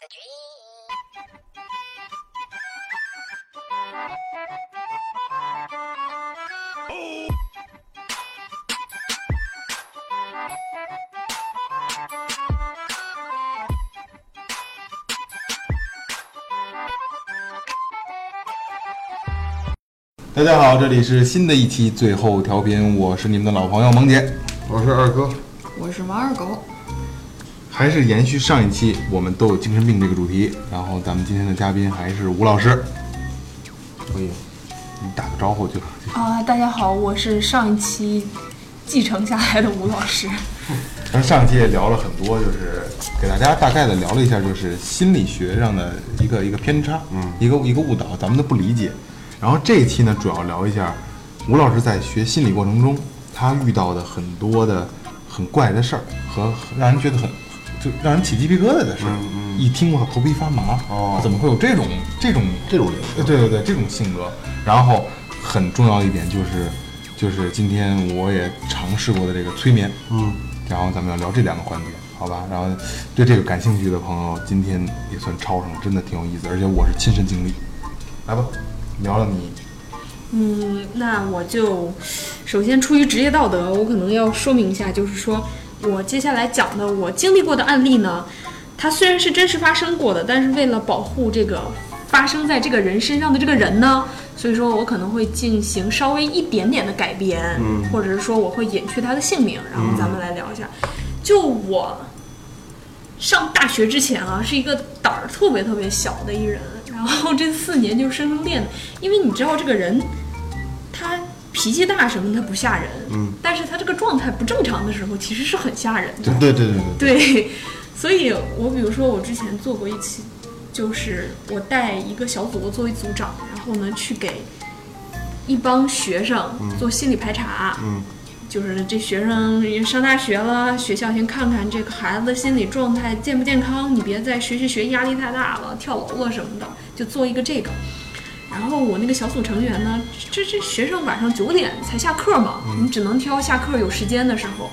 the dream. 大家好，这里是新的一期最后调频，我是你们的老朋友萌姐，我是二哥，我是王二狗，还是延续上一期我们都有精神病这个主题，然后咱们今天的嘉宾还是吴老师，可以，你打个招呼就。啊，大家好，我是上一期继承下来的吴老师。咱上一期也聊了很多，就是给大家大概的聊了一下，就是心理学上的一个一个偏差，嗯，一个一个误导，咱们都不理解。然后这一期呢，主要聊一下吴老师在学心理过程中，他遇到的很多的很怪的事儿和让人觉得很就让人起鸡皮疙瘩的事儿。一听我，头皮发麻，哦怎么会有这种这种这种人呃，对对对，这种性格。然后很重要的一点就是，就是今天我也尝试过的这个催眠，嗯，然后咱们要聊这两个环节，好吧？然后对这个感兴趣的朋友，今天也算超上了，真的挺有意思，而且我是亲身经历。来吧，聊聊你，嗯，那我就首先出于职业道德，我可能要说明一下，就是说我接下来讲的我经历过的案例呢，它虽然是真实发生过的，但是为了保护这个发生在这个人身上的这个人呢，所以说我可能会进行稍微一点点的改编，嗯或者是说我会隐去他的姓名，然后咱们来聊一下。就我上大学之前啊，是一个胆儿特别特别小的一人，然后这四年就生生练的，因为你知道这个人，他脾气大什么他不吓人，嗯，但是他这个状态不正常的时候，其实是很吓人的。对对对对对，对，所以我比如说我之前做过一期，就是我带一个小组，我作为组长，然后呢去给一帮学生做心理排查，嗯就是这学生上大学了，学校先看看这个孩子的心理状态健不健康，你别再学学学压力太大了，跳楼了什么的，就做一个这个。然后我那个小组成员呢，这这学生晚上九点才下课嘛，你只能挑下课有时间的时候。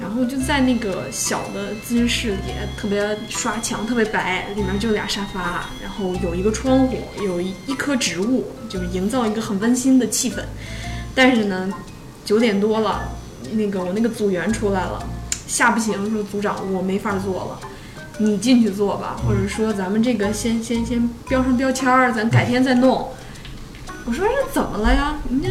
然后就在那个小的咨询室里，特别刷墙，特别白，里面就俩沙发，然后有一个窗户，有一一棵植物，就是营造一个很温馨的气氛。但是呢，九点多了，那个我那个组员出来了，吓不行，说组长我没法做了，你进去做吧，或者说咱们这个先先先标上标签儿，咱改天再弄。我说这怎么了呀？人家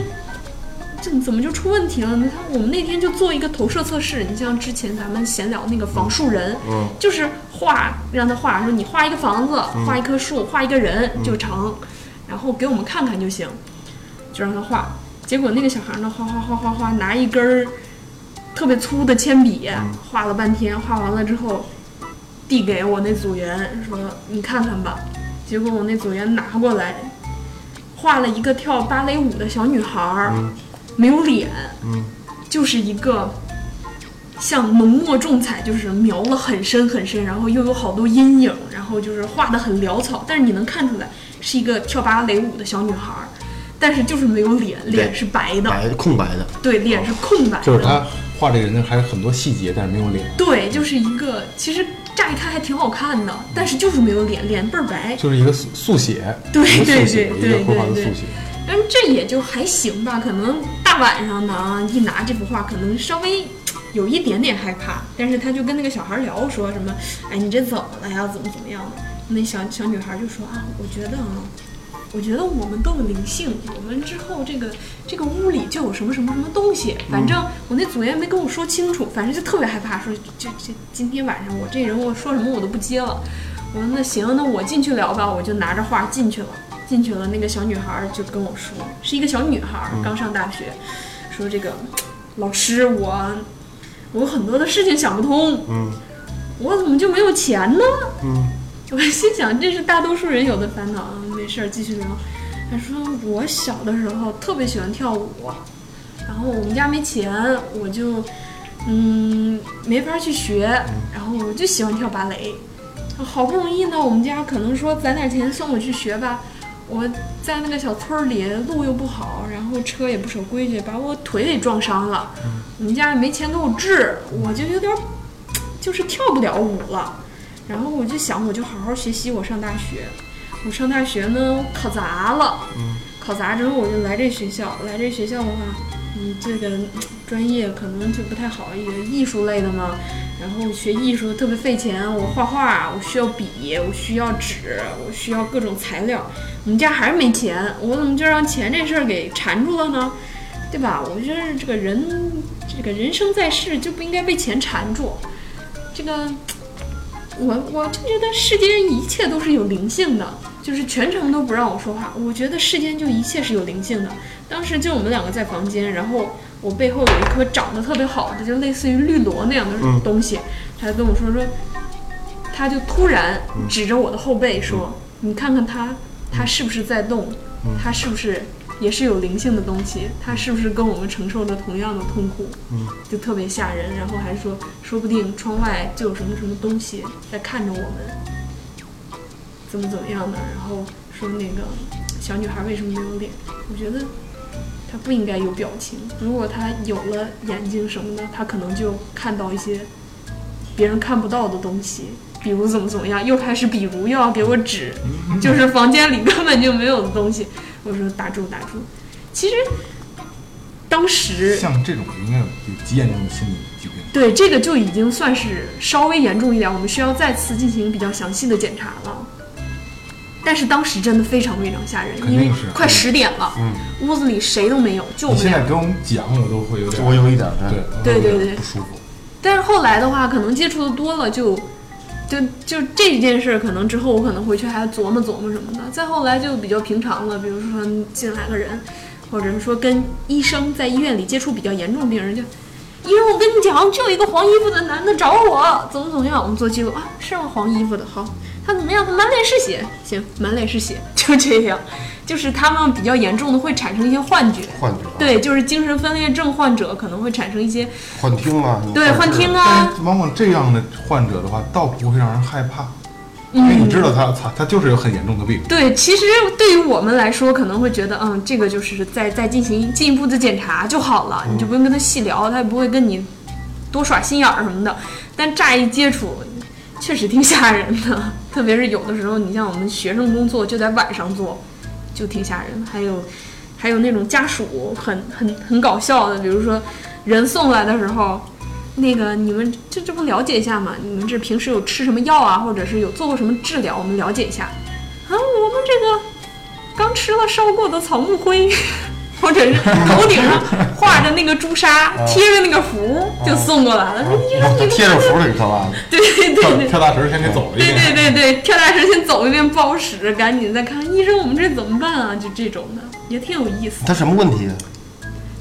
这怎么就出问题了？你看我们那天就做一个投射测试，你像之前咱们闲聊那个房树人，嗯就是画让他画，说你画一个房子，画一棵树，画一个人就成，然后给我们看看就行，就让他画。结果那个小孩呢，画画画画画，拿一根儿特别粗的铅笔画了半天，画完了之后递给我那组员说：“你看看吧。”结果我那组员拿过来，画了一个跳芭蕾舞的小女孩儿，没有脸，嗯。就是一个像浓墨重彩，就是描了很深很深，然后又有好多阴影，然后就是画的很潦草，但是你能看出来是一个跳芭蕾舞的小女孩儿，但是就是没有脸，脸是白的，白空白的，对，脸是空白的，就是他画这个人还有很多细节，但是没有脸，对，就是一个其实乍一看还挺好看的，但是就是没有脸，脸倍儿白，就是一个速速写，对对，对对对速写。但是这也就还行吧，可能大晚上的啊，一拿这幅画，可能稍微有一点点害怕。但是他就跟那个小孩聊，说什么，哎，你这怎么了呀？怎么怎么样的？那小小女孩就说啊，我觉得啊，我觉得我们都有灵性，我们之后这个这个屋里就有什么什么什么东西。反正我那组员没跟我说清楚，反正就特别害怕，说这这今天晚上我这人我说什么我都不接了。我说那行，那我进去聊吧，我就拿着画进去了。进去了，那个小女孩就跟我说，是一个小女孩，刚上大学，说这个老师我我有很多的事情想不通，嗯我怎么就没有钱呢？嗯我心想这是大多数人有的烦恼，没事儿继续聊。他说我小的时候特别喜欢跳舞，然后我们家没钱，我就嗯没法去学，然后我就喜欢跳芭蕾。好不容易呢，我们家可能说攒点钱送我去学吧。我在那个小村儿里，路又不好，然后车也不守规矩，把我腿给撞伤了。我们家也没钱给我治，我就有点儿就是跳不了舞了。然后我就想，我就好好学习，我上大学。我上大学呢，我考砸了。考砸之后，我就来这学校。来这学校的话，嗯，这个嗯专业可能就不太好，一个艺术类的嘛。然后学艺术特别费钱，我画画，我需要笔，我需要纸，我需要各种材料。我们家还是没钱，我怎么就让钱这事儿给缠住了呢？对吧？我觉得这个人，这个人生在世就不应该被钱缠住。这个，我我就觉得世间一切都是有灵性的，就是全程都不让我说话。我觉得世间就一切是有灵性的。当时就我们两个在房间，然后我背后有一颗长得特别好的，就类似于绿萝那样的东西，他跟我说说，他就突然指着我的后背说：“你看看他，他是不是在动？他是不是也是有灵性的东西？他是不是跟我们承受着同样的痛苦？嗯就特别吓人。然后还说，说不定窗外就有什么什么东西在看着我们，怎么怎么样的。然后说那个小女孩为什么没有脸？我觉得她不应该有表情。如果她有了眼睛什么的，她可能就看到一些别人看不到的东西。比如怎么怎么样，又开始比如又要给我指，就是房间里根本就没有的东西。我说打住打住。其实当时像这种应该有极严重的心理疾病。对这个就已经算是稍微严重一点，我们需要再次进行比较详细的检查了。但是当时真的非常非常吓人，因为是快十点了，屋子里谁都没有，就我们俩。你现在给我们讲，我都会有点，我有一点儿对对对对不舒服。但是后来的话，可能接触的多了就，就就这件事儿，可能之后我可能回去还要琢磨琢磨什么的。再后来就比较平常了，比如说进来个人，或者是说跟医生在医院里接触比较严重病人，就医生，我跟你讲，就有一个黄衣服的男的找我，怎么怎么样，我们做记录啊，是吗？黄衣服的，好，他怎么样？他满脸是血，行，满脸是血，就这样。就是他们比较严重的会产生一些幻觉，幻觉啊。对，就是精神分裂症患者可能会产生一些幻听啊，对幻听啊，啊，但往往这样的患者的话，倒不会让人害怕，因为你知道他他他就是有很严重的病。对，其实对于我们来说，可能会觉得，嗯，这个就是在在进行进一步的检查就好了，你就不用跟他细聊，他也不会跟你多耍心眼儿什么的。但乍一接触，确实挺吓人的，特别是有的时候，你像我们学生工作就在晚上做，就挺吓人。还有，还有那种家属很很很搞笑的，比如说人送来的时候。那个，你们这这不了解一下吗？你们这平时有吃什么药啊，或者是有做过什么治疗？我们了解一下。啊，我们这个刚吃了烧过的草木灰，或者是头顶上画着那个朱砂，贴着那个符就送过来了。说医生，你们贴着符里头啊，对对对对。跳大神先给走了一遍。对对对对，跳大神先走一遍不好使，赶紧再看医生，我们这怎么办啊？就这种的也挺有意思。他什么问题？啊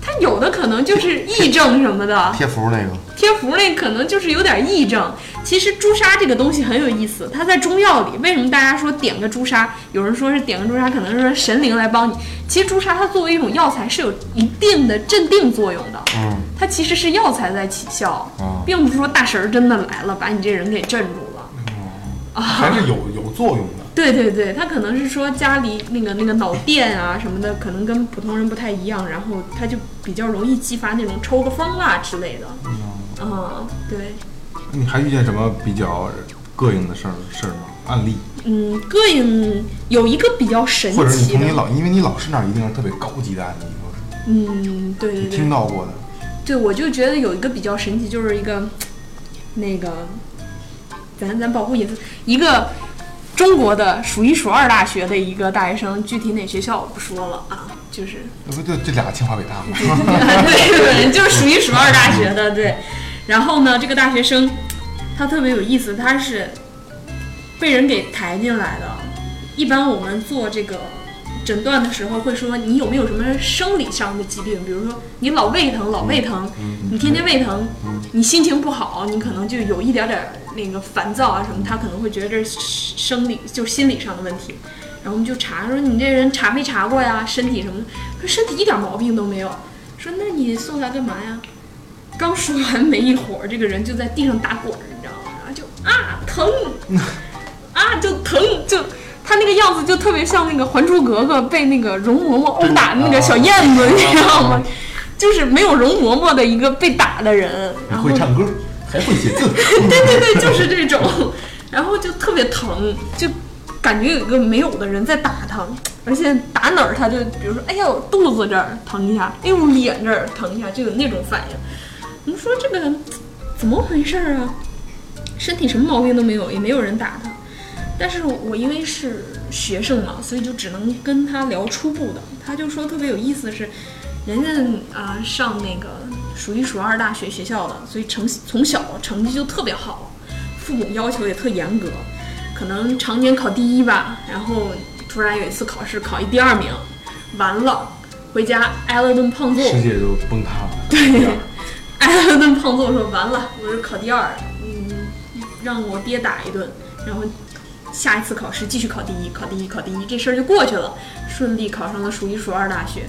他有的可能就是癔症什么的，贴符那个，贴符那可能就是有点癔症。其实朱砂这个东西很有意思，它在中药里为什么大家说点个朱砂？有人说是点个朱砂，可能是说神灵来帮你。其实朱砂它作为一种药材是有一定的镇定作用的，嗯，它其实是药材在起效，啊并不是说大神儿真的来了把你这人给镇住了。还是有有作用的。对对对，他可能是说家里那个那个脑电啊什么的，可能跟普通人不太一样，然后他就比较容易激发那种抽个风啊之类的。嗯，对，你还遇见什么比较膈应的事儿事儿吗？案例，嗯，膈应有一个比较神或者是你奇的，从你老，因为你老师那儿一定是特别高级的案例，嗯，对对对听到过的。对，我就觉得有一个比较神奇，就是一个那个，咱咱保护隐私，一个中国的数一数二大学的一个大学生，具体哪学校我不说了啊，就是那不就这俩清华北大吗？对对，就是数一数二大学的，对。然后呢，这个大学生他特别有意思，他是被人给抬进来的。一般我们做这个诊断的时候会说你有没有什么生理上的疾病，比如说你老胃疼，老胃疼，你天天胃疼，你心情不好，你可能就有一点点儿那个烦躁啊什么，他可能会觉得这是生理就心理上的问题。然后我们就查说你这人查没查过呀，身体什么的，说身体一点毛病都没有。说那你送来干嘛呀？刚说完没一会儿，这个人就在地上打滚儿，你知道吗？然后就啊疼，啊就疼，就他那个样子就特别像那个《还珠格格》被那个容嬷嬷殴打的那个小燕子，你知道吗？就是没有容嬷嬷的一个被打的人，然后会唱歌，还会写字。对对对，就是这种。然后就特别疼，就感觉有一个没有的人在打他，而且打哪儿他就比如说，哎呦肚子这儿疼一下，哎呦脸这儿疼一下，就有那种反应。你说这个怎么回事啊？身体什么毛病都没有，也没有人打他。但是我因为是学生嘛，所以就只能跟他聊初步的。他就说特别有意思的是，人家啊、上那个数一数二大学学校的，所以成从小成绩就特别好，父母要求也特严格，可能常年考第一吧，然后突然有一次考试考一第二名，完了回家挨了顿胖揍，世界就崩塌了。对，挨了顿胖揍，说完了，我是考第二，嗯，让我爹打一顿，然后下一次考试继续考第一，考第一，考第一，这事儿就过去了，顺利考上了数一数二大学。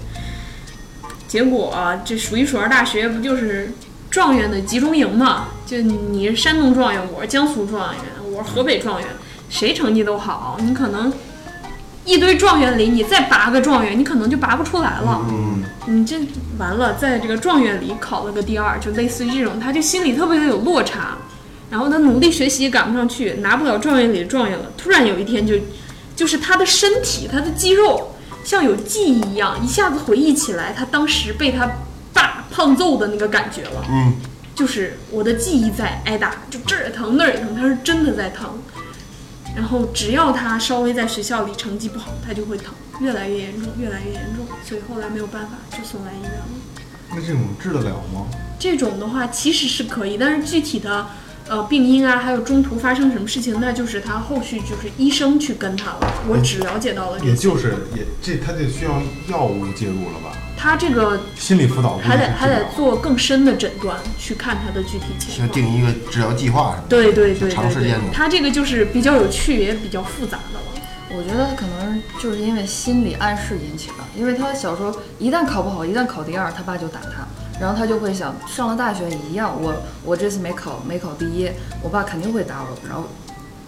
结果、啊、这数一数二大学不就是状元的集中营嘛？就你是山东状元，我是江苏状元，我是河北状元，谁成绩都好，你可能一堆状元里，你再拔个状元，你可能就拔不出来了。嗯，你这完了，在这个状元里考了个第二，就类似于这种，他就心里特别的有落差，然后他努力学习也赶不上去，拿不了状元里的状元了。突然有一天就，就是他的身体，他的肌肉像有记忆一样，一下子回忆起来他当时被他爸胖揍的那个感觉了。嗯，就是我的记忆在挨打，就这儿也疼那儿也疼，他是真的在疼。然后只要他稍微在学校里成绩不好，他就会疼，越来越严重，越来越严重，所以后来没有办法就送来医院了。那这种治得了吗？这种的话其实是可以，但是具体的呃病因啊，还有中途发生什么事情，那就是他后续就是医生去跟他了。我只了解到了这些，也就是也这他就需要药物介入了吧？他这个心理辅导还得还得做更深的诊断，去看他的具体情况。定一个治疗计划什么的，对对对对对长时间的，。他这个就是比较有趣，也比较复杂的了。我觉得可能就是因为心理暗示引起的，因为他小时候一旦考不好，一旦考第二，他爸就打他，然后他就会想，上了大学也一样，我我这次没考没考第一，我爸肯定会打我，然后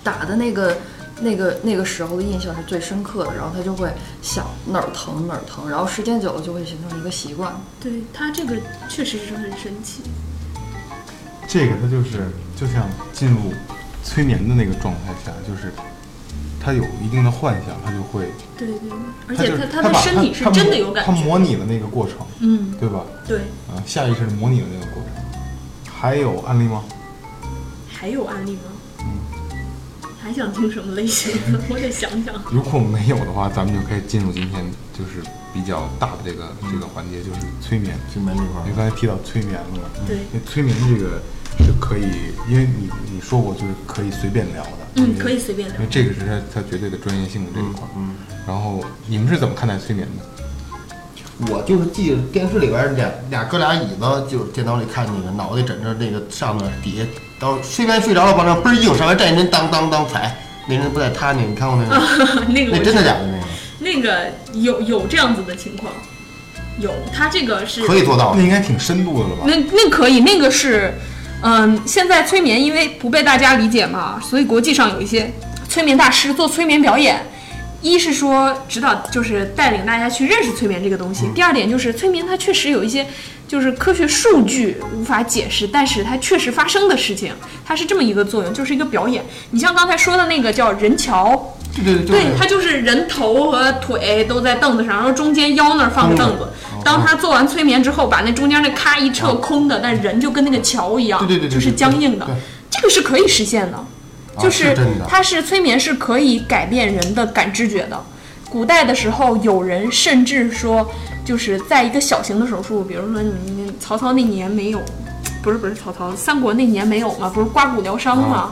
打的那个那个那个时候的印象是最深刻的，然后他就会想哪儿疼哪儿疼，然后时间久了就会形成一个习惯。对他这个确实是很神奇。这个他就是就像进入催眠的那个状态下，就是他有一定的幻想，他就会，对对对，而且他他的身体是真的有感觉。他模拟了那个过程，嗯，对吧？对。啊，下意识的模拟了那个过程。还有案例吗？还有案例吗？嗯还想听什么类型的？我得想想。如果没有的话，咱们就可以进入今天就是比较大的这个这个环节，就是催眠。催眠这块儿，因为刚才提到催眠了嘛，对因为催眠这个是可以，因为你你说过就是可以随便聊的，嗯可以随便聊因为这个是他他绝对的专业性的这一块。嗯，然后你们是怎么看待催眠的？我就是记得电视里边俩俩哥俩椅子，就是电脑里看那个脑袋枕着那个上面底下，到睡眠睡着了，往那嘣儿硬，上来站一人当当当踩，那人不在他那个，你看过那个？那个那真的假的那个？那个有有这样子的情况，有他这个是可以做到那。应该挺深度的了吧？那那可以，那个是，嗯，现在催眠因为不被大家理解嘛，所以国际上有一些催眠大师做催眠表演。一是说指导，就是带领大家去认识催眠这个东西；第二点就是催眠它确实有一些就是科学数据无法解释，但是它确实发生的事情，它是这么一个作用，就是一个表演。你像刚才说的那个叫人桥，对对对，他就是人头和腿都在凳子上，然后中间腰那儿放个凳子。当他做完催眠之后，把那中间那咔一撤空的，但人就跟那个桥一样，对对对对就是僵硬的对对。这个是可以实现的，就是它是催眠是可以改变人的感知觉的。古代的时候，有人甚至说，就是在一个小型的手术，比如说你你曹操那年没有，不是不是曹操，三国那年没有嘛，不是刮骨疗伤嘛？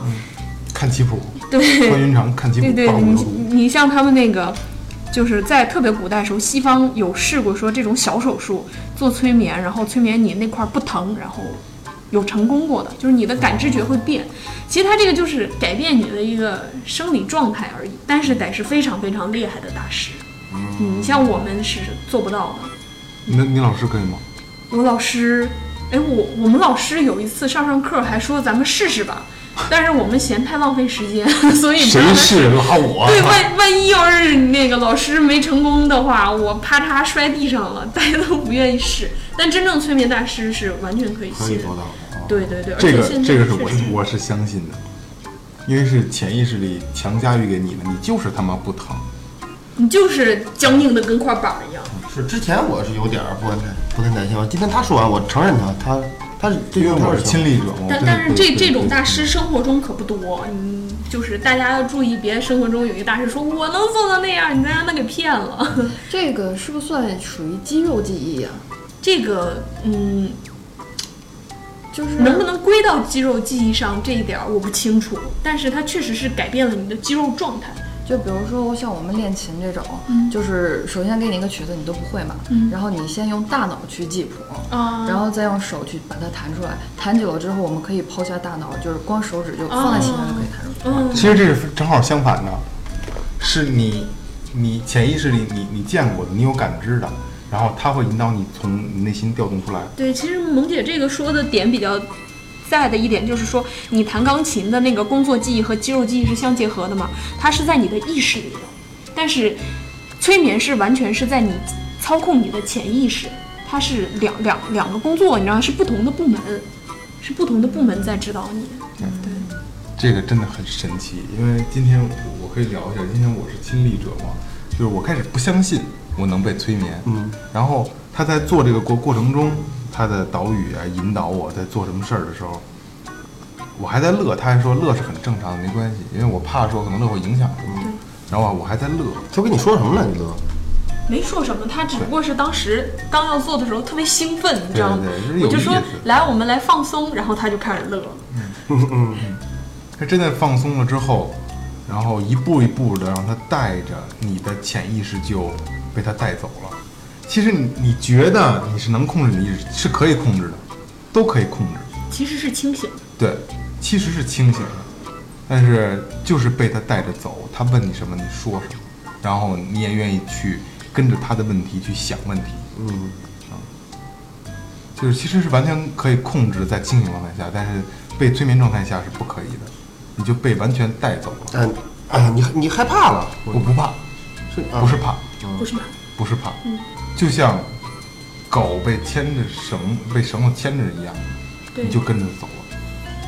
看棋谱，对，对对，你。你像他们那个，就是在特别古代的时候，西方有试过说这种小手术做催眠，然后催眠你那块儿不疼，然后有成功过的，就是你的感知觉会变。其实它这个就是改变你的一个生理状态而已，但是得是非常非常厉害的大师。嗯，像我们是做不到的。那你老师可以吗？我老师，哎，我我们老师有一次上上课还说咱们试试吧，但是我们嫌太浪费时间，所以不谁是拉我？对，万万一要是那个老师没成功的话，我啪嚓摔地上了，大家都不愿意试。但真正催眠大师是完全可以可以做到的啊。对对对，而这个且这个是我我是相信的，因为是潜意识里强加于给你的，你就是他妈不疼。你就是僵硬的跟块板一样。是之前我是有点不太不太担心，今天他说完，我承认他他他是因为我是亲历。者但但是这这种大，师生活中可不多，嗯，就是大家要注意，别生活中有一个大师说我能做到那样，你再让他给骗了。这个是不是算属于肌肉记忆啊？这个，嗯，就是能不能归到肌肉记忆上这一点儿我不清楚，但是它确实是改变了你的肌肉状态。就比如说像我们练琴这种，就是首先给你一个曲子你都不会嘛，然后你先用大脑去记谱，啊然后再用手去把它弹出来。弹久了之后，我们可以抛下大脑，就是光手指就放在琴上就可以弹出来。嗯，其实这是正好相反的，是你你潜意识里你你见过的，你有感知的，然后它会引导你从你内心调动出来。对，其实萌姐这个说的点比较在的一点就是说，你弹钢琴的那个工作记忆和肌肉记忆是相结合的嘛，它是在你的意识里的，但是催眠是完全是在你操控你的潜意识，它是两两两个工作，你知道是不同的部门，是不同的部门在指导你。嗯，对这个真的很神奇，因为今天我可以聊一下，今天我是亲历者嘛，就是我开始不相信我能被催眠，嗯，然后他在做这个过过程中，他的导语啊引导我在做什么事儿的时候，我还在乐，他还说乐是很正常的，没关系，因为我怕说可能乐会影响什么，然后我还在乐，他跟你说什么了？你乐？没说什么，他只不过是当时刚要做的时候特别兴奋，你知道吗对对对？我就说来，我们来放松，然后他就开始乐。嗯嗯他真的放松了之后，然后一步一步的让他带着你的潜意识就被他带走了。其实你你觉得你是能控制你的意识，是可以控制的，都可以控制。其实是清醒的。对，其实是清醒的，但是就是被他带着走。他问你什么，你说什么，然后你也愿意去跟着他的问题去想问题。嗯，就是其实是完全可以控制在清醒状态下，但是被催眠状态下是不可以的，你就被完全带走了。嗯，啊，你你害怕了？我不怕，是啊不是怕，不是怕？不是怕，就像狗被牵着绳，被绳子牵着一样，你就跟着走了。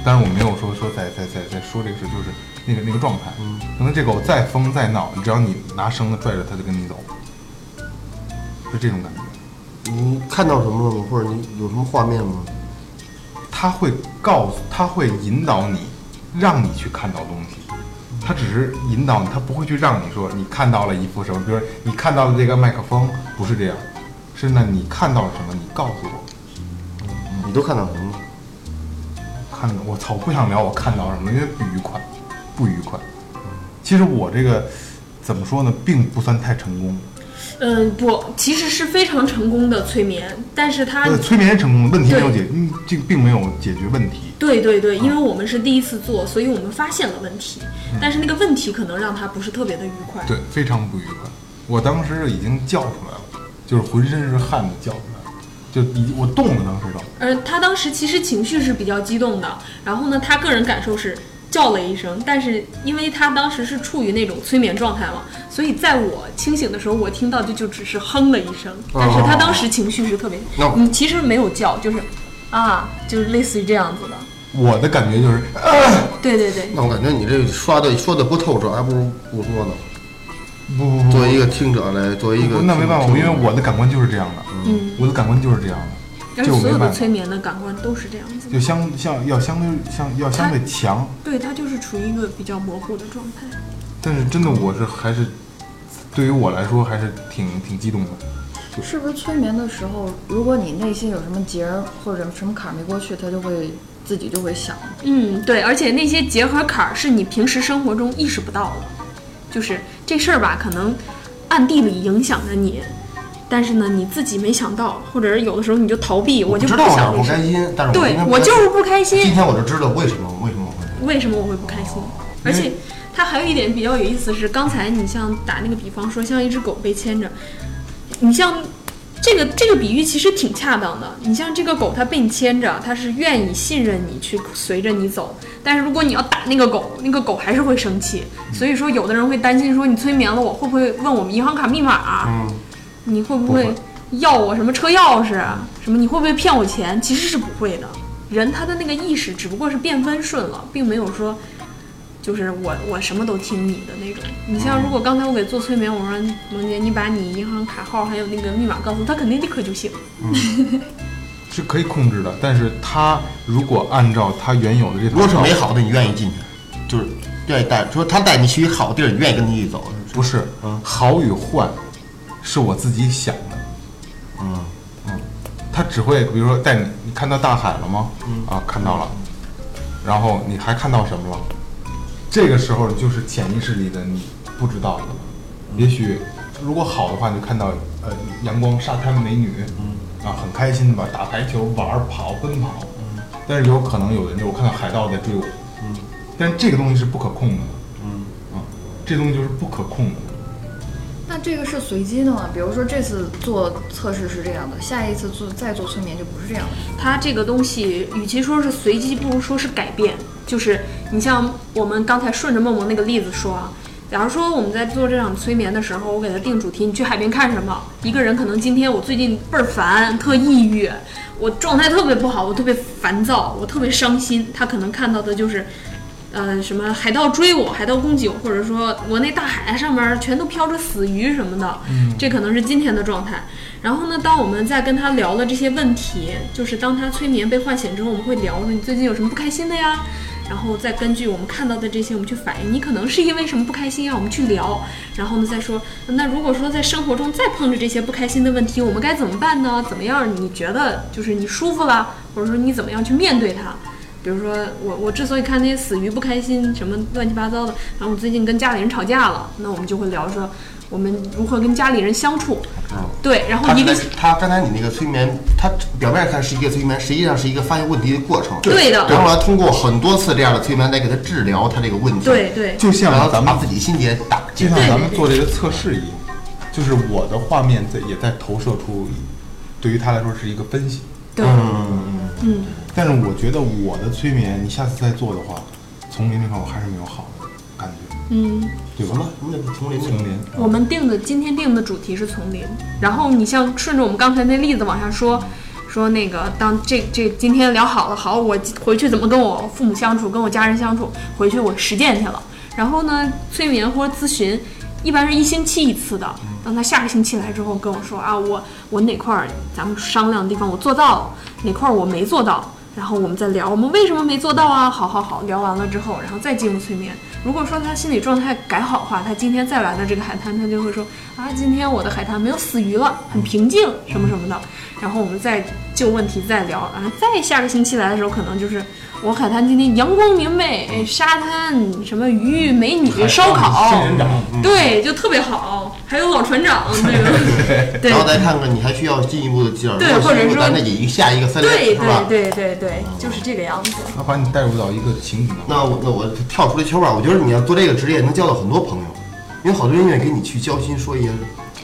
当然我没有说说在在在在说这个事，就是那个那个状态。可能这狗再疯再闹，只要你拿绳子拽着它，就跟你走，是这种感觉。你看到什么了吗？或者你有什么画面吗？它会告诉，它会引导你，让你去看到东西。它只是引导你，他不会去让你说你看到了一副什么，比如说你看到了这个麦克风，不是这样，是那你看到了什么？你告诉我。你都看到什么了？看到我操，不想聊我看到什么，因为不愉快，不愉快。其实我这个怎么说呢，并不算太成功。嗯，不，其实是非常成功的催眠，但是它呃，催眠成功的，问题没有解，嗯，这个并没有解决问题。对对对，因为我们是第一次做，所以我们发现了问题，但是那个问题可能让他不是特别的愉快。对，非常不愉快。我当时已经叫出来了，就是浑身是汗的叫出来了，就已经我动了，当时都。呃他当时其实情绪是比较激动的，然后呢，他个人感受是叫了一声，但是因为他当时是处于那种催眠状态嘛，所以在我清醒的时候，我听到就就只是哼了一声，但是他当时情绪是特别，你其实没有叫，就是啊，就是类似于这样子的。我的感觉就是，对对对，那我感觉你这刷的说的不透彻，还不如不说呢。不不不，作为一个听者来，作为一个那没办法，因为我的感官就是这样的，嗯，我的感官就是这样的，而且所有的催眠的感官都是这样子就。相像要相对相要相对强，对，它就是处于一个比较模糊的状态。但是真的我是还是对于我来说还是挺挺激动的。是不是催眠的时候，如果你内心有什么结儿或者什么坎儿没过去，它就会自己就会想。嗯，对，而且那些结和坎儿是你平时生活中意识不到的，就是这事儿吧，可能暗地里影响着你，但是呢，你自己没想到，或者是有的时候你就逃避，我就知道我想。不开心，但是我对我就是不开心今，天我就知道为什么为什么我会为什么我会不开心？而且它还有一点比较有意思是，刚才你像打那个比方说，像一只狗被牵着，你像这个这个比喻其实挺恰当的。你像这个狗，它被你牵着，它是愿意信任你去随着你走。但是如果你要打那个狗，那个狗还是会生气。所以说，有的人会担心说，你催眠了我，会不会问我们银行卡密码？嗯，你会不会要我什么车钥匙？啊什么？你会不会骗我钱？其实是不会的。人他的那个意识只不过是变温顺了，并没有说就是我我什么都听你的那种。你像如果刚才我给做催眠，我说萌姐，你把你银行卡号还有那个密码告诉，他肯定立刻就醒。是可以控制的，但是他如果按照他原有的这套如果是美好的，你愿意进去，就是愿意带，说他带你去好地儿，你愿意跟他一起走。不是嗯好与坏，是我自己想的。嗯嗯他只会比如说带你，你看到大海了吗？嗯啊，看到了。然后你还看到什么了？这个时候就是潜意识里的你不知道的。也许如果好的话，你就看到呃阳光、沙滩、美女，嗯啊，很开心的吧，打排球、玩儿、跑、奔跑。嗯但是有可能有的人就我看到海盗在追我，嗯但是这个东西是不可控的，嗯啊，这东西就是不可控的。那这个是随机的吗？比如说这次做测试是这样的，下一次做再做催眠就不是这样的。它这个东西，与其说是随机，不如说是改变。就是你像我们刚才顺着梦梦那个例子说啊，假如说我们在做这场催眠的时候，我给他定主题，你去海边看什么？一个人可能今天我最近倍儿烦，特抑郁，我状态特别不好，我特别烦躁，我特别伤心。他可能看到的就是。呃，什么海盗追我，海盗攻击我，或者说我那大海上面全都飘着死鱼什么的，这可能是今天的状态。然后呢，当我们在跟他聊了这些问题，就是当他催眠被唤醒之后，我们会聊说你最近有什么不开心的呀？然后再根据我们看到的这些，我们去反映你可能是因为什么不开心啊，我们去聊。然后呢，再说那如果说在生活中再碰着这些不开心的问题，我们该怎么办呢？怎么样？你觉得就是你舒服了，或者说你怎么样去面对它？比如说我我之所以看那些死鱼不开心，什么乱七八糟的，然后我最近跟家里人吵架了，那我们就会聊说我们如何跟家里人相处。对，然后一个他刚才他刚才你那个催眠，他表面看是一个催眠，实际上是一个发现问题的过程。对的然后来，通过很多次这样的催眠来给他治疗他这个问题。对对就像咱们把自己心结打就像。咱们做这个测试一样，就是我的画面在也在投射出，对于他来说是一个分析。对，嗯，嗯，但是我觉得我的催眠，你下次再做的话，丛林那块我还是没有好的感觉，嗯，对吧什么？什么叫丛林？丛林，我们定的今天定的主题是丛林，然后你像顺着我们刚才那例子往下说，说那个当这这今天聊好了，好，我回去怎么跟我父母相处，跟我家人相处，回去我实践去了。然后呢，催眠或者咨询，一般是一星期一次的。当他下个星期来之后跟我说啊，我我哪块儿咱们商量的地方我做到了，哪块儿我没做到，然后我们再聊，我们为什么没做到啊？好好好，聊完了之后，然后再进入催眠。如果说他心理状态改好的话，他今天再来到这个海滩，他就会说啊，今天我的海滩没有死鱼了，很平静，什么什么的。然后我们再就问题再聊，啊再下个星期来的时候，可能就是我海滩今天阳光明媚，哎沙滩什么鱼美女烧烤 对，就特别好，还有老船长，这个对 然后再看看你还需要进一步的介绍。对或者说咱这引下一个森林对是吧？对对对对，就是这个样子。那把你带入到一个情景当中。那我那我跳出来球吧，我觉得你要做这个职业能交到很多朋友，因为好多人愿意跟你去交心，说一些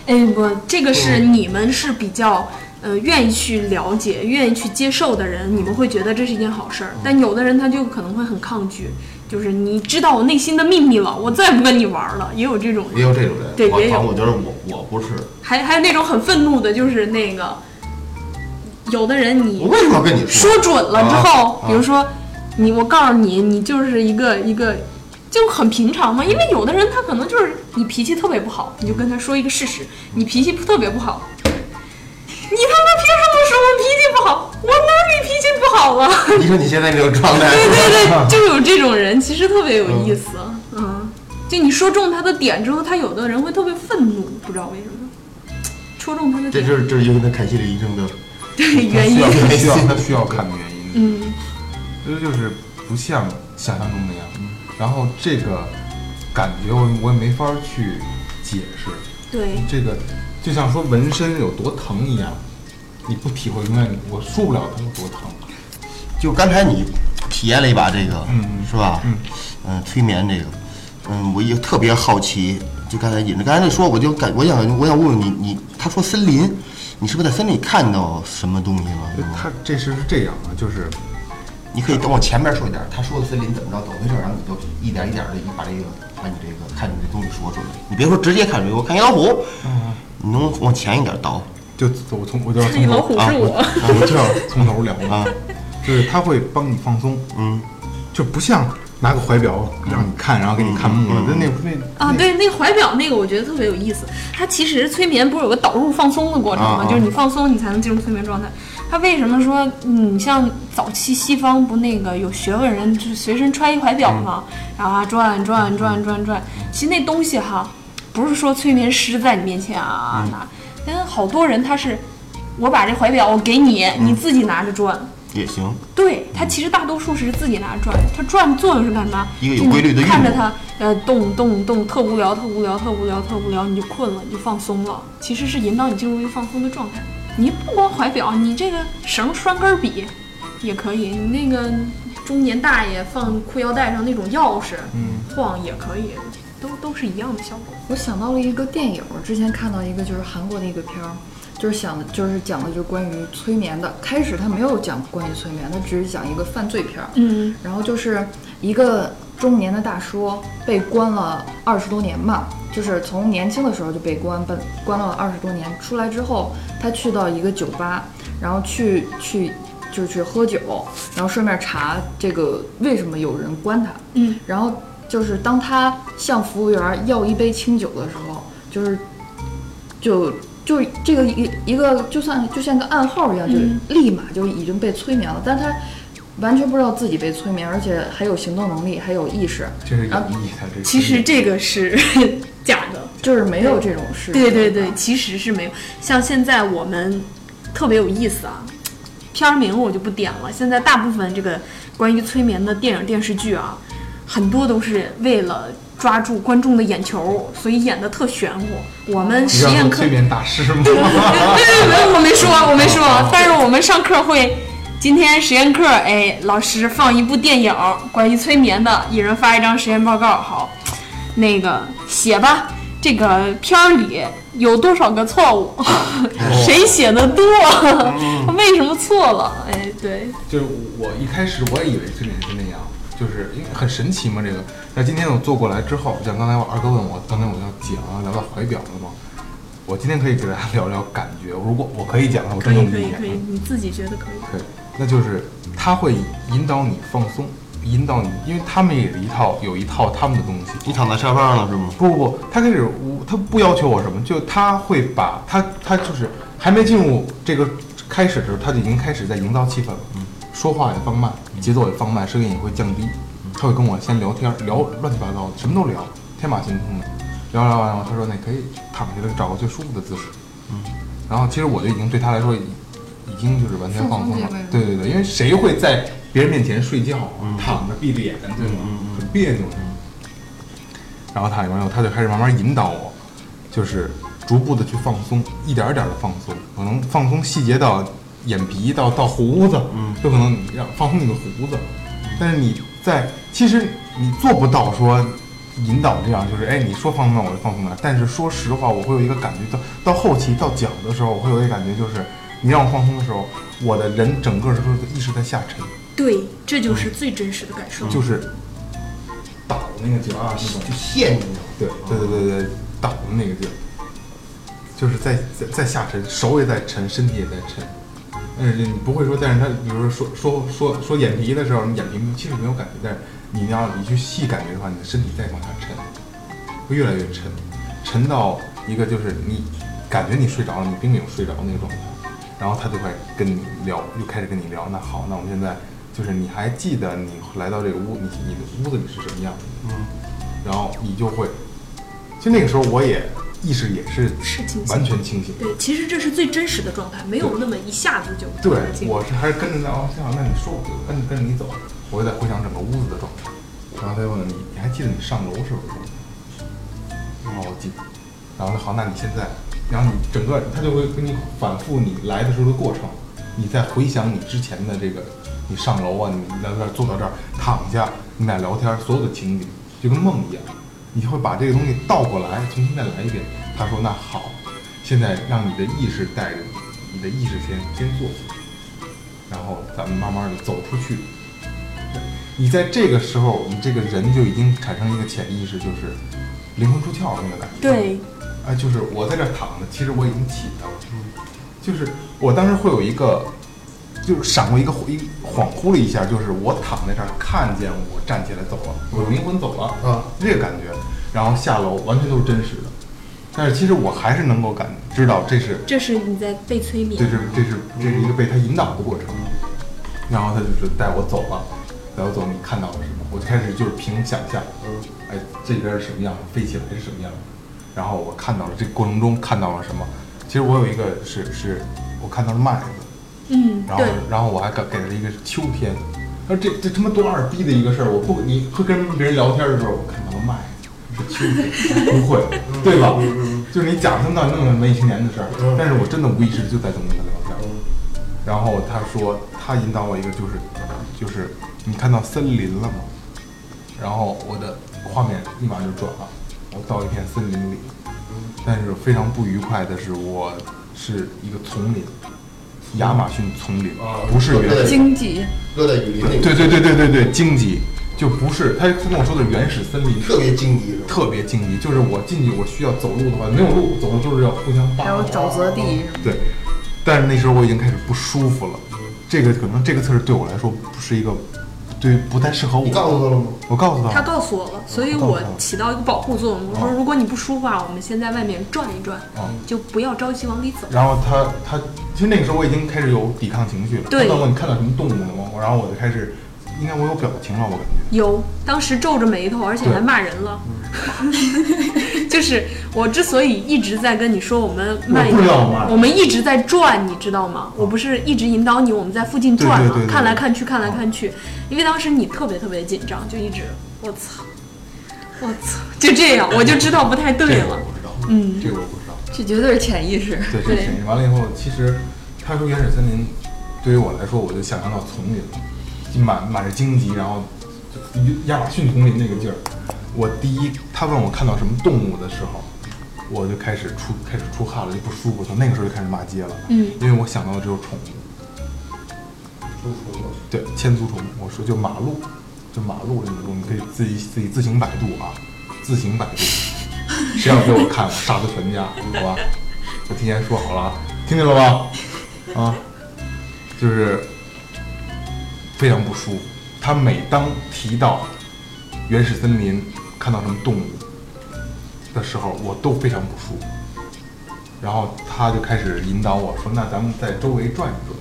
哎，不，这个是你们是比较呃愿意去了解、愿意去接受的人，你们会觉得这是一件好事儿。但有的人他就可能会很抗拒，就是你知道我内心的秘密了，我再也不跟你玩了。也有这种人，也有这种人。对也有我觉得我我不是，还还有那种很愤怒的，就是那个有的人你我为什么要跟你说？说准了之后，啊比如说你，我告诉你，你就是一个一个就很平常嘛。因为有的人他可能就是你脾气特别不好，你就跟他说一个事实，你脾气特别不好。你他妈凭什么说我脾气不好？我哪里脾气不好了？你说你现在这种状态，对对对，就有这种人，其实特别有意思。嗯，就你说中他的点之后，他有的人会特别愤怒，不知道为什么。戳中他的点，这就是这是因为他看心理医生的。对原因。他需要他需要看的原因，嗯，这就是不像想象中那样。然后这个感觉我我也没法去解释，对，这个就像说纹身有多疼一样，你不体会永远我说不了它有多疼。就刚才你体验了一把这个，嗯嗯是吧？嗯嗯，催眠这个，嗯，我也特别好奇，就刚才引着刚才那说，我就感我想我想问问你，你他说森林，你是不是在森林里看到什么东西了？他这事是这样啊，就是你可以等我前面说一点，他说的森林怎么着怎么回事，然后你就一点一点的你把这个把你这个看你这东西说出来。你别说直接看这个，我看一老虎，你能往前一点倒就走从我就 从头老虎是我。我就要从头聊啊，就是他会帮你放松，嗯，就不像拿个怀表让你看，然后给你看木了，那那那啊，对，那怀表那个我觉得特别有意思。它其实催眠不是有个导入放松的过程吗？啊啊就是你放松，你才能进入催眠状态。它为什么说，嗯，像早期西方不那个有学问人就是随身揣一怀表吗？然后啊转转转转转，其实那东西哈，不是说催眠师在你面前啊拿，但好多人他是，我把这怀表我给你，你自己拿着转。也行。对，他其实大多数是自己拿着转，它转的作用是干嘛？一个有规律的看着运动它，呃，动动动，特无聊，特无聊，特无聊，特无聊，你就困了，你就放松了。其实是引导你进入一个放松的状态。你不光怀表，你这个绳拴根笔也可以，你那个中年大爷放裤腰带上那种钥匙，嗯，晃也可以，都都是一样的效果。我想到了一个电影，之前看到一个就是韩国的一个片儿，就是想的就是讲的就是关于催眠的。开始他没有讲关于催眠，他只是讲一个犯罪片儿。嗯然后就是一个中年的大叔被关了二十多年嘛，就是从年轻的时候就被关，关关了二十多年。出来之后，他去到一个酒吧，然后去去就是去喝酒，然后顺便查这个为什么有人关他。嗯，然后就是当他向服务员要一杯清酒的时候，就是就就这个一一个就算就像个暗号一样，就嗯立马就已经被催眠了，但他完全不知道自己被催眠，而且还有行动能力，还有意识，就是演绎它这。其实这个是 假的。就是没有这种事。对对对，其实是没有。像现在我们特别有意思啊，片儿名我就不点了。现在大部分这个关于催眠的电影电视剧啊，很多都是为了抓住观众的眼球，所以演的特玄乎。我们实验课催，眠大师吗？对对对，我没说，我没说。但是我们上课会，今天实验课，哎，老师放一部电影关于催眠的，一人发一张实验报告，好，那个写吧。这个片儿里有多少个错误？谁写的多？为什么错了？哎，对，就是我一开始我也以为催眠是那样，就是因为很神奇嘛。这个，那今天我做过来之后，像刚才我二哥问我，刚才我要讲聊到怀表了嘛，我今天可以给大家聊聊感觉。如果我可以讲的话，我真用一讲可以，可以，你自己觉得可以。可以，那就是他会引导你放松，引导你，因为他们也是一套有一套他们的东西。你躺在沙发上了是吗？不不不，他开始我他不要求我什么，就他会把他他就是还没进入这个开始的时候，他就已经开始在营造气氛了。嗯，说话也放慢，节奏也放慢，声音也会降低。他会跟我先聊天，聊乱七八糟的，什么都聊，天马行空的。聊聊完了，他说那可以躺下来，找个最舒服的姿势。嗯，然后其实我就已经对他来说已已经就是完全放松了。对对对，因为谁会在别人面前睡觉啊，躺着闭着眼，对吗？很别扭。然后他完后，他就开始慢慢引导我，就是逐步的去放松，一点儿点的放松，可能放松细节到眼皮到到胡子，嗯，就可能你让放松你的胡子，但是你在其实你做不到说引导这样，就是哎你说放松我就放松了，但是说实话，我会有一个感觉到到后期到脚的时候，我会有一个感觉就是你让我放松的时候，我的人整个是说意识在下沉，对，这就是最真实的感受。就是倒那个劲儿啊那种就。陷进去了。对对对对对，倒的那个劲儿，就是在在在下沉，手也在沉，身体也在沉。但是你不会说，但是他比如说说说说说眼皮的时候，你眼皮其实没有感觉，但是你要你去细感觉的话，你的身体在往下沉，会越来越沉，沉到一个就是你感觉你睡着了，你并没有睡着那个状态。然后他就会跟你聊，又开始跟你聊。那好，那我们现在就是你还记得你来到这个屋，你你的屋子里是什么样的？嗯，然后你就会，其实那个时候我也意识也是是清醒完全清醒。对，其实这是最真实的状态，没有那么一下子就对我是还是跟着那哦，行，那你说我就跟着跟着你走，我就在回想整个屋子的状态。然后他就问你，你还记得你上楼时候的状态？然后我记得。然后说好，那你现在，然后你整个他就会跟你反复你来的时候的过程，你再回想你之前的这个，你上楼啊，你来到这儿坐到这儿躺下，你俩聊天所有的情景，就跟梦一样，你会把这个东西倒过来，重新再来一遍。他说那好，现在让你的意识带着你，你的意识先先坐起来，然后咱们慢慢的走出去。你在这个时候，你这个人就已经产生一个潜意识，就是灵魂出窍那个感觉。对，啊，就是我在这儿躺着，其实我已经起来了。就是我当时会有一个就是闪过一个一恍惚了一下，就是我躺在这儿看见我站起来走了，我灵魂走了啊，这个感觉，然后下楼完全都是真实的，但是其实我还是能够感知道这是这是你在被催眠。这。是这是这是一个被他引导的过程，然后他就是带我走了，带我走，你看到了什么？我就开始就是凭想象，嗯。哎，这边是什么样的，飞起来是什么样的，然后我看到了这过程中看到了什么？其实我有一个是是我看到了麦子，嗯，然后，然后我还给给了一个秋天，他说这这他妈多二逼的一个事儿，我不你会跟别人聊天的时候，我看到了麦是秋天，不会，对吧？就是你假称到那么文艺青年的事儿，但是我真的无意识就在这么跟他聊天。然后他说他引导我一个就是就是你看到森林了吗？然后我的画面立马就转了，我到一片森林里，但是非常不愉快的是我是一个丛林，亚马逊丛林啊，不是原对始。荆棘，热带雨林那个，对对对对对对，荆棘就不是他他跟我说的原始森林，特别荆棘？特别荆棘，就是我进去我需要走路的话，没有路走的就是要互相扒还有沼泽地。对，但是那时候我已经开始不舒服了，这个可能这个测试对我来说不是一个，对不太适合我。你告诉他了吗？我告诉他他，告诉我了，所以我起到一个保护作用。我说，哦如果你不舒服啊，我们先在外面转一转，哦就不要着急往里走。然后他他其实那个时候我已经开始有抵抗情绪了。对他问我你看到什么动物了吗？然后我就开始，应该我有表情了，我感觉。有，当时皱着眉头，而且还骂人了。就是我之所以一直在跟你说我们慢一点我们一直在转，你知道吗？我不是一直引导你，我们在附近转嘛？对对对对看来看去，看来看去。因为当时你特别特别紧张，就一直我操，我操，就这样，我就知道不太对了我。不知道，嗯这个我不知道。这绝对是潜意识。对，这对个声音完了以后，其实他说原始森林，对于我来说，我就想象到丛林了，就满满是荆棘，然后就亚马逊丛林那个劲儿。我第一，他问我看到什么动物的时候，我就开始出开始出汗了，就不舒服，从那个时候就开始骂街了。嗯，因为我想到的只有宠物，猪虫子，对，千足虫。我说就马路，就马路这种东西，你可以自己自己自行百度啊，自行百度。谁要给我看，我杀他全家，好吧？我提前说好了啊，听见了吧？啊，就是非常不舒服。他每当提到原始森林，看到什么动物的时候，我都非常不舒服。然后他就开始引导我说：“那咱们在周围转一转。”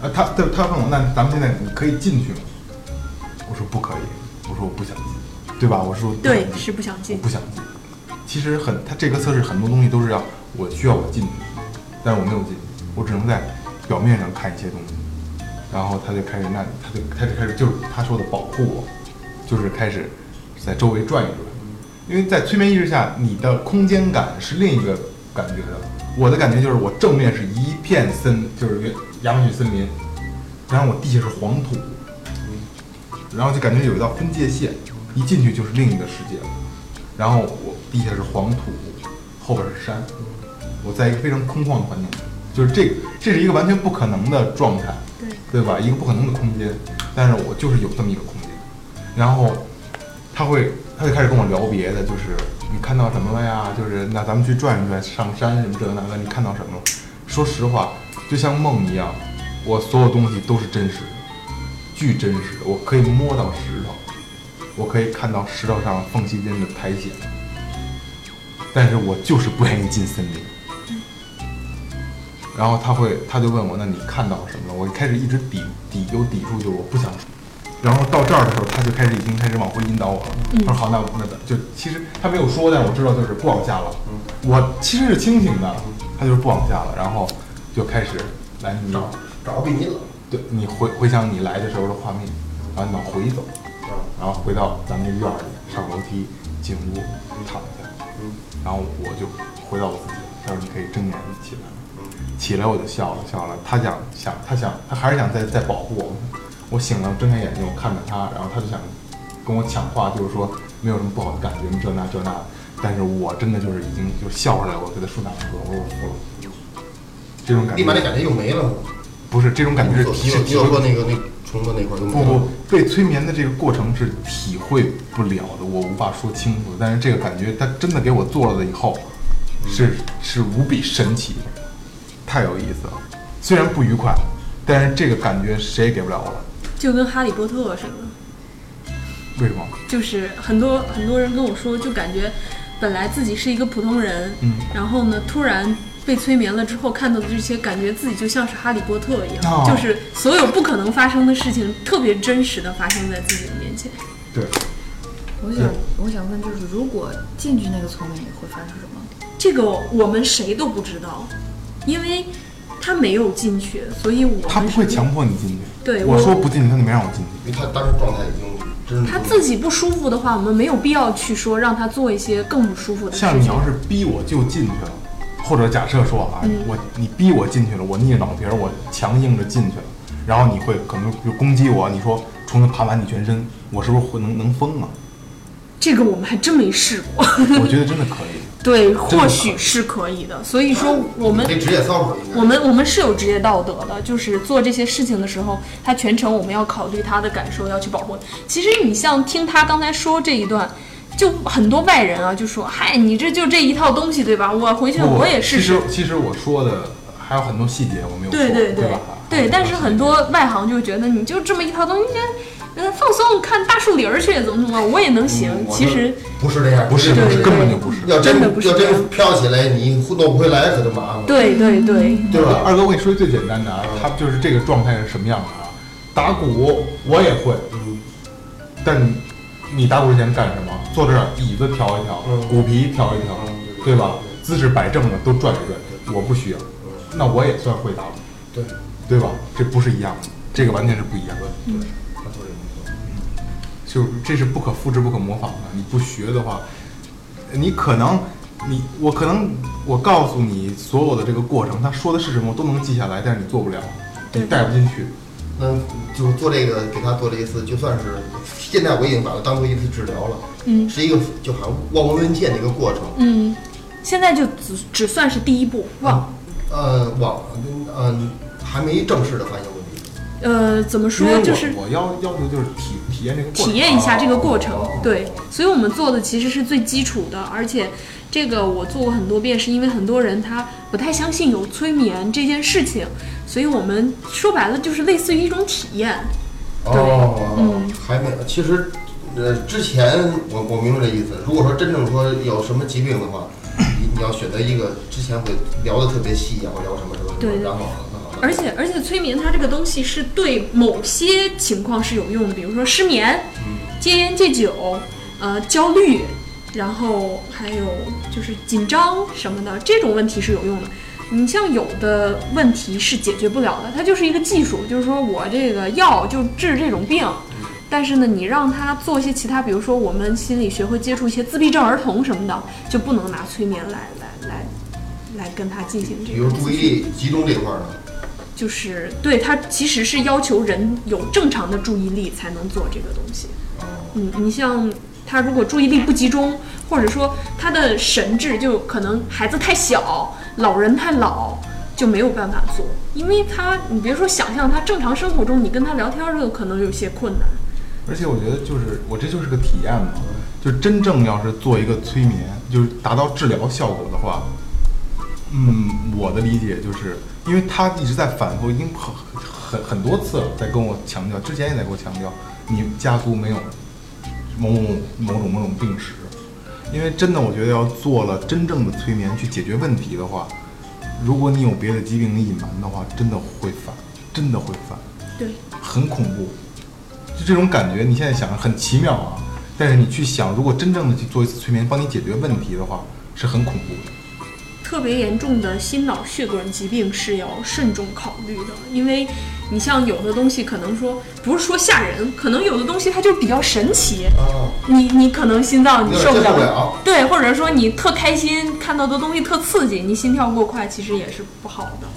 呃，他他他问我：“那咱们现在你可以进去吗？”我说：“不可以。”我说：“我不想进，对吧？”我说：“对是不想进我。不想进。其实很，他这个测试很多东西都是要我需要我进去，但是我没有进，我只能在表面上看一些东西。然后他就开始，那他就他就开始就是他说的保护我，就是开始在周围转一转。因为在催眠意识下，你的空间感是另一个感觉的。我的感觉就是我正面是一片森，就是亚马逊森林，然后我地下是黄土，然后就感觉有一道分界线，一进去就是另一个世界。然后我地下是黄土，后边是山，我在一个非常空旷的环境，就是这这是一个完全不可能的状态，对吧？一个不可能的空间，但是我就是有这么一个空间。然后他会，他就开始跟我聊别的，就是你看到什么了呀？就是那咱们去转一转，上山什么这那的，你看到什么了？说实话，就像梦一样，我所有东西都是真实的，巨真实的，我可以摸到石头，我可以看到石头上缝隙间的苔藓，但是我就是不愿意进森林。然后他会，他就问我，那你看到什么了？我一开始一直抵抵有抵触，就是我不想。然后到这儿的时候，他就开始已经开始往回引导我了。他说好，那那就其实他没有说，但是我知道就是不往下了。我其实是清醒的，他就是不往下了，然后就开始来你找找比你冷，对你回回想你来的时候的画面，然后你往回走，然后回到咱们这院儿里，上楼梯进屋躺下，然后我就回到我自己了。他说你可以睁眼起来了，起来我就笑了笑了。他想想他想他还是想再再保护我。我醒了，睁开眼睛，我看着他，然后他就想跟我抢话，就是说没有什么不好的感觉，这那这那的。但是我真的就是已经就笑出来了，我给他竖大拇哥，我说我服了。这种感觉立马那感觉又没了。不是这种感觉是你体是有你有说那个那虫子那块儿不不，被催眠的这个过程是体会不了的，我无法说清楚。但是这个感觉，他真的给我做了以后，是是无比神奇的，太有意思了。虽然不愉快，但是这个感觉谁也给不了我了。就跟哈利波特似的，为什么？就是很多很多人跟我说，就感觉本来自己是一个普通人，嗯然后呢，突然被催眠了之后看到的这些，感觉自己就像是哈利波特一样，哦就是所有不可能发生的事情，特别真实的发生在自己的面前。对，我想我想问，就是如果进去那个催眠里会发生什么？这个我们谁都不知道，因为他没有进去，所以我们他不会强迫你进去。对我我说不进去，他就没让我进去。因为他当时状态已经真是他自己不舒服的话，我们没有必要去说让他做一些更不舒服的事情。像你要是逼我就进去了，或者假设说啊，嗯我你逼我进去了，我捏着脑皮儿，我强硬着进去了，然后你会可能就攻击我，你说重新爬满你全身，我是不是会能能疯啊？这个我们还真没试过。我觉得真的可以。对，或许是可以的。所以说，我们这职业操守我们我们是有职业道德的，就是做这些事情的时候，他全程我们要考虑他的感受，要去保护。其实你像听他刚才说这一段，就很多外人啊就说，嗨，你这就这一套东西对吧？我回去我也试试其实。其实我说的还有很多细节我没有说，对对对吧？对，但是很多外行就觉得你就这么一套东西，呃，放松看大树林儿去，怎么怎么，我也能行。其实不是这样，不是根本就不是。要真真的不是要真飘起来，你弄不回来可就麻烦了。对对对，对吧？二哥，我跟你说最简单的啊，他就是这个状态是什么样的啊？打鼓我也会，嗯，但你你打鼓之前干什么？坐这儿椅子调一调，嗯鼓皮调一调，对吧？姿势摆正了都转一转，我不需要，那我也算会打鼓，对，对吧？这不是一样的，这个完全是不一样的，他说这没错。就这是不可复制、不可模仿的。你不学的话，你可能你我可能我告诉你所有的这个过程，他说的是什么我都能记下来，但是你做不了，你带不进去。那就做这个，给他做了一次，就算是现在我已经把它当做一次治疗了，嗯是一个就好像望闻问切的一个过程。嗯，现在就只只算是第一步，望。呃，往嗯、还没正式的发现问题。呃，怎么因说为就是我我要要求就是体体验这个过程体验一下这个过程哦，对，所以我们做的其实是最基础的，而且这个我做过很多遍，是因为很多人他不太相信有催眠这件事情，所以我们说白了就是类似于一种体验。哦，嗯还没，其实，呃，之前我我明白这意思。如果说真正说有什么疾病的话，你你要选择一个之前会聊的特别细然后聊什么什么什么，然后。而且而且催眠它这个东西是对某些情况是有用的，比如说失眠、戒烟戒酒、呃焦虑，然后还有就是紧张什么的这种问题是有用的。你像有的问题是解决不了的，它就是一个技术，就是说我这个药就治这种病，但是呢，你让他做一些其他，比如说我们心理学会接触一些自闭症儿童什么的，就不能拿催眠来来来来跟他进行这个比如注意力集中这块儿呢，就是对它其实是要求人有正常的注意力才能做这个东西。嗯，你像他如果注意力不集中，或者说他的神智就可能孩子太小，老人太老，就没有办法做，因为他你别说想象他正常生活中你跟他聊天儿这个可能有些困难。而且我觉得就是我这就是个体验嘛，就真正要是做一个催眠，就是达到治疗效果的话，嗯，我的理解就是，因为他一直在反复，已经很很很多次了，在跟我强调，之前也在跟我强调，你家族没有某某某种某种病史，因为真的我觉得要做了真正的催眠去解决问题的话，如果你有别的疾病你隐瞒的话，真的会犯，真的会犯，对，很恐怖。就这种感觉，你现在想很奇妙啊，但是你去想，如果真正的去做一次催眠，帮你解决问题的话，是很恐怖的。特别严重的心脑血管疾病是要慎重考虑的，因为你像有的东西可能说不是说吓人，可能有的东西它就比较神奇，啊，你你可能心脏你受不了。对，或者说你特开心看到的东西特刺激，你心跳过快，其实也是不好的。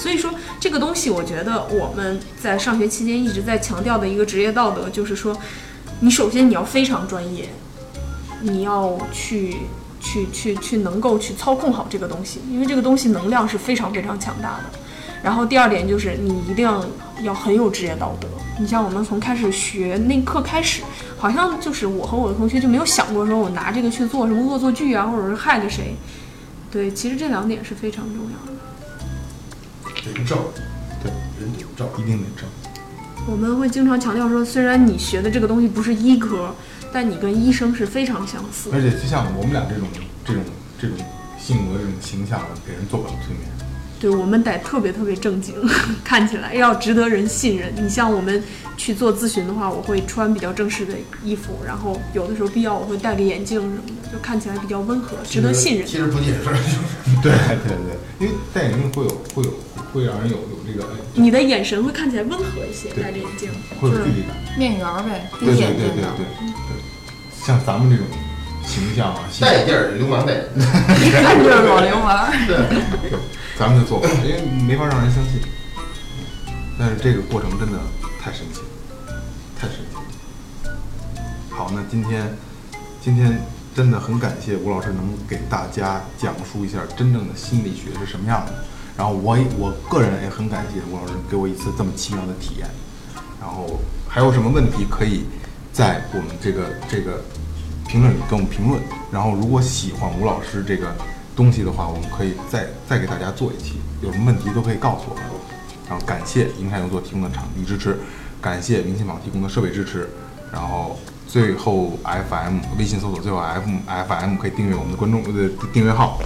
所以说这个东西，我觉得我们在上学期间一直在强调的一个职业道德，就是说，你首先你要非常专业，你要去去去去能够去操控好这个东西，因为这个东西能量是非常非常强大的。然后第二点就是你一定要要很有职业道德。你像我们从开始学那课开始，好像就是我和我的同学就没有想过说我拿这个去做什么恶作剧啊，或者是害了谁。对，其实这两点是非常重要的。人证，对，人证。一定得照。我们会经常强调说，虽然你学的这个东西不是医科，但你跟医生是非常相似。而且就像我们俩这种这种这种性格、这种形象，给人做不了催眠。对我们得特别特别正经，看起来要值得人信任。你像我们去做咨询的话，我会穿比较正式的衣服，然后有的时候必要我会戴个眼镜什么的，就看起来比较温和，值得信任。其实不解释，就 是对对对，因为戴眼镜会有会有会让人有有这个哎，你的眼神会看起来温和一些，戴着眼镜。会有距离感。面缘儿呗，低对对对眼睛的。对对对，像咱们这种形象啊，性格戴眼镜儿流氓戴眼镜。一看就是老流氓。对，咱们就做不到，因为没法让人相信。但是这个过程真的太神奇了，太神奇了。好，那今天今天真的很感谢吴老师能给大家讲述一下真正的心理学是什么样的。然后我也我个人也很感谢吴老师给我一次这么奇妙的体验。然后还有什么问题可以在我们这个这个评论里给我们评论。然后如果喜欢吴老师这个东西的话，我们可以再再给大家做一期，有什么问题都可以告诉我们。然后感谢营山有座提供的场地支持，感谢明星网提供的设备支持。然后最后 FM 微信搜索最后 FM FM 可以订阅我们的观众呃订阅号。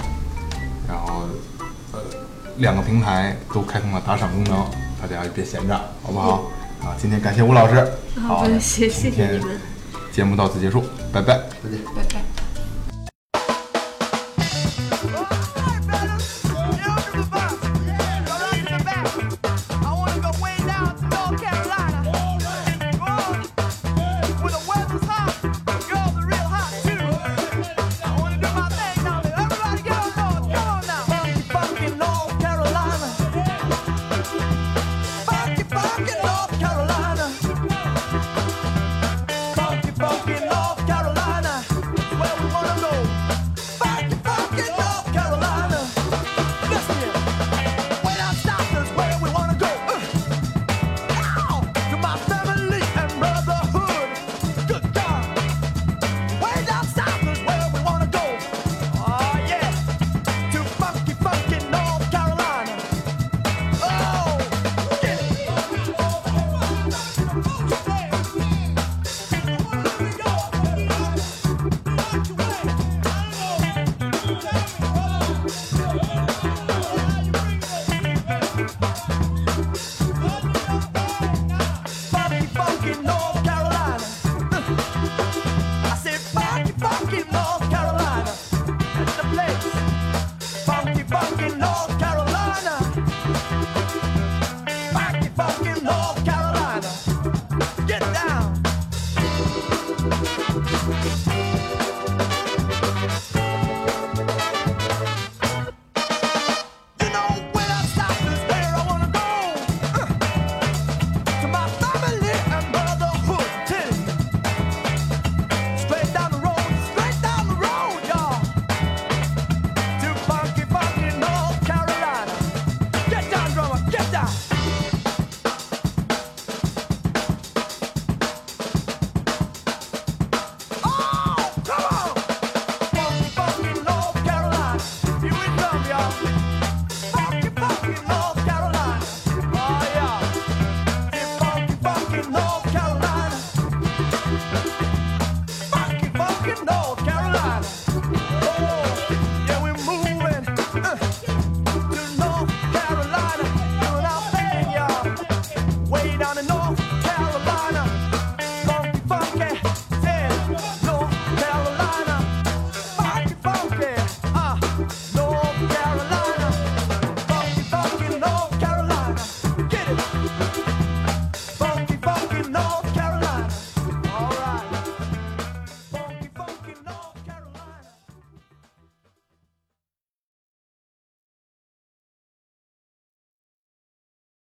然后呃两个平台都开通了打赏功能，大家别闲着，好不好？啊，今天感谢吴老师，好，谢谢你们。节目到此结束，拜拜。再见。拜拜。